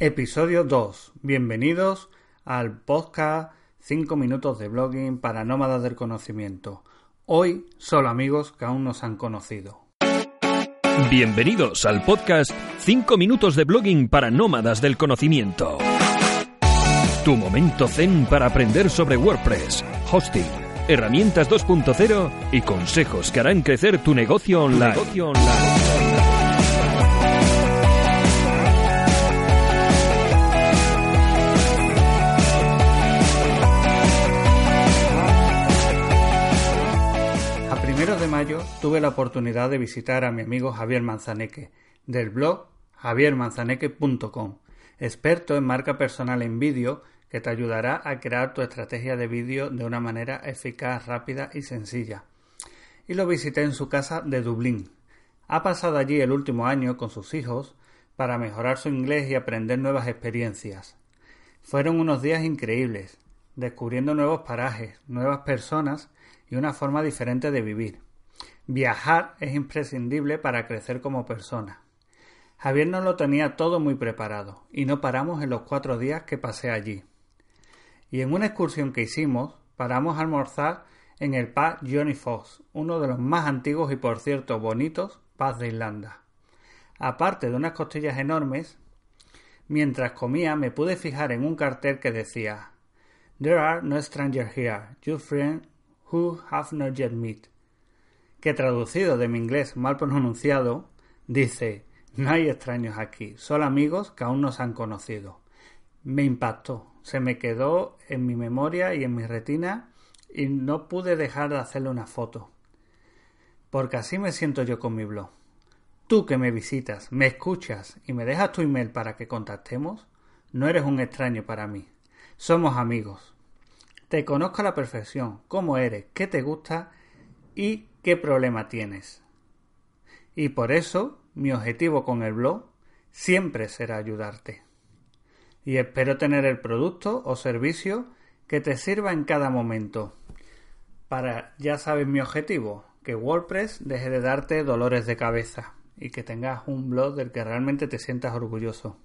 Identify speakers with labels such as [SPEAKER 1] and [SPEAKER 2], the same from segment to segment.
[SPEAKER 1] Episodio 2. Bienvenidos al podcast 5 minutos de blogging para nómadas del conocimiento. Hoy solo amigos que aún nos han conocido.
[SPEAKER 2] Bienvenidos al podcast 5 minutos de blogging para nómadas del conocimiento. Tu momento zen para aprender sobre WordPress, hosting, herramientas 2.0 y consejos que harán crecer tu negocio online. Negocio online.
[SPEAKER 1] Mayo tuve la oportunidad de visitar a mi amigo Javier Manzaneque, del blog javiermanzaneque.com, experto en marca personal en vídeo que te ayudará a crear tu estrategia de vídeo de una manera eficaz, rápida y sencilla. Y lo visité en su casa de Dublín. Ha pasado allí el último año con sus hijos para mejorar su inglés y aprender nuevas experiencias. Fueron unos días increíbles, descubriendo nuevos parajes, nuevas personas y una forma diferente de vivir. Viajar es imprescindible para crecer como persona. Javier nos lo tenía todo muy preparado y no paramos en los cuatro días que pasé allí. Y en una excursión que hicimos, paramos a almorzar en el pub Johnny Fox, uno de los más antiguos y por cierto bonitos pubs de Irlanda. Aparte de unas costillas enormes, mientras comía me pude fijar en un cartel que decía There are no strangers here, your friend who have not yet met, que traducido de mi inglés mal pronunciado, dice No hay extraños aquí, solo amigos que aún no se han conocido. Me impactó, se me quedó en mi memoria y en mi retina y no pude dejar de hacerle una foto. Porque así me siento yo con mi blog. Tú que me visitas, me escuchas y me dejas tu email para que contactemos, no eres un extraño para mí. Somos amigos. Te conozco a la perfección, cómo eres, qué te gusta y qué problema tienes. Y por eso mi objetivo con el blog siempre será ayudarte. Y espero tener el producto o servicio que te sirva en cada momento. Para, ya sabes mi objetivo, que WordPress deje de darte dolores de cabeza y que tengas un blog del que realmente te sientas orgulloso.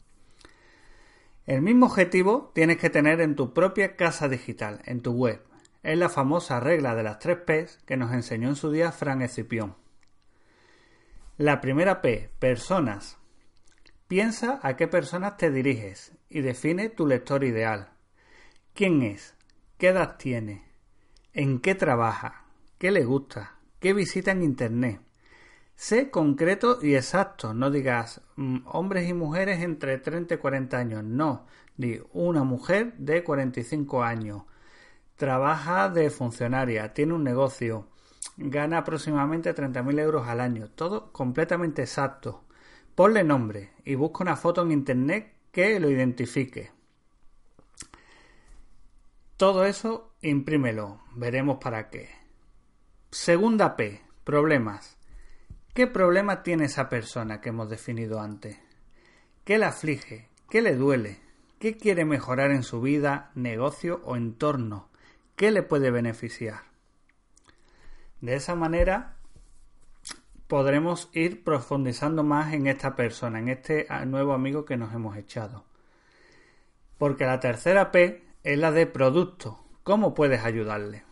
[SPEAKER 1] El mismo objetivo tienes que tener en tu propia casa digital, en tu web. Es la famosa regla de las tres P's que nos enseñó en su día Fran Escipión. La primera P, personas. Piensa a qué personas te diriges y define tu lector ideal. ¿Quién es? ¿Qué edad tiene? ¿En qué trabaja? ¿Qué le gusta? ¿Qué visita en Internet? Sé concreto y exacto, no digas mm, hombres y mujeres entre 30 y 40 años, no, di una mujer de 45 años, trabaja de funcionaria, tiene un negocio, gana aproximadamente 30.000 euros al año, todo completamente exacto. Ponle nombre y busca una foto en internet que lo identifique. Todo eso imprímelo, veremos para qué. Segunda P, problemas. ¿Qué problema tiene esa persona que hemos definido antes? ¿Qué le aflige? ¿Qué le duele? ¿Qué quiere mejorar en su vida, negocio o entorno? ¿Qué le puede beneficiar? De esa manera podremos ir profundizando más en esta persona, en este nuevo amigo que nos hemos echado. Porque la tercera P es la de producto. ¿Cómo puedes ayudarle?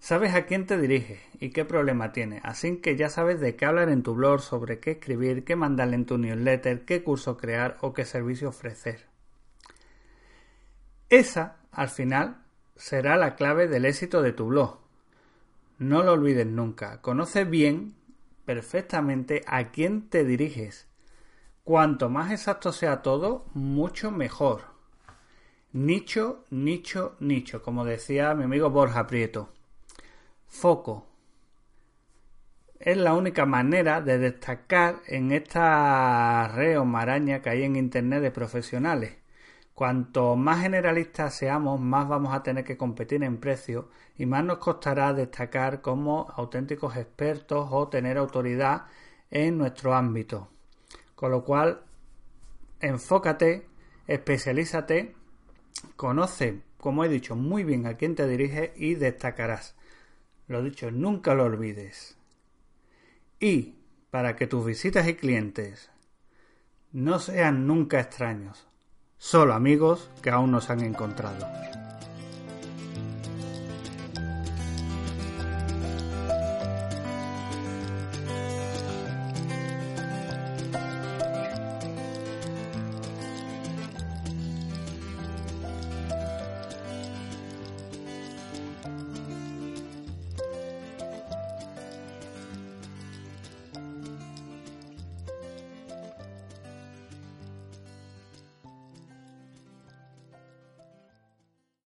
[SPEAKER 1] Sabes a quién te diriges y qué problema tiene, así que ya sabes de qué hablar en tu blog, sobre qué escribir, qué mandarle en tu newsletter, qué curso crear o qué servicio ofrecer. Esa, al final, será la clave del éxito de tu blog. No lo olvides nunca. Conoce bien, perfectamente, a quién te diriges. Cuanto más exacto sea todo, mucho mejor. Nicho, nicho, nicho, como decía mi amigo Borja Prieto. Foco. Es la única manera de destacar en esta red o maraña que hay en Internet de profesionales. Cuanto más generalistas seamos, más vamos a tener que competir en precio y más nos costará destacar como auténticos expertos o tener autoridad en nuestro ámbito. Con lo cual, enfócate, especialízate, conoce, como he dicho, muy bien a quién te diriges y destacarás. Lo dicho, nunca lo olvides. Y para que tus visitas y clientes no sean nunca extraños, solo amigos que aún no se han encontrado.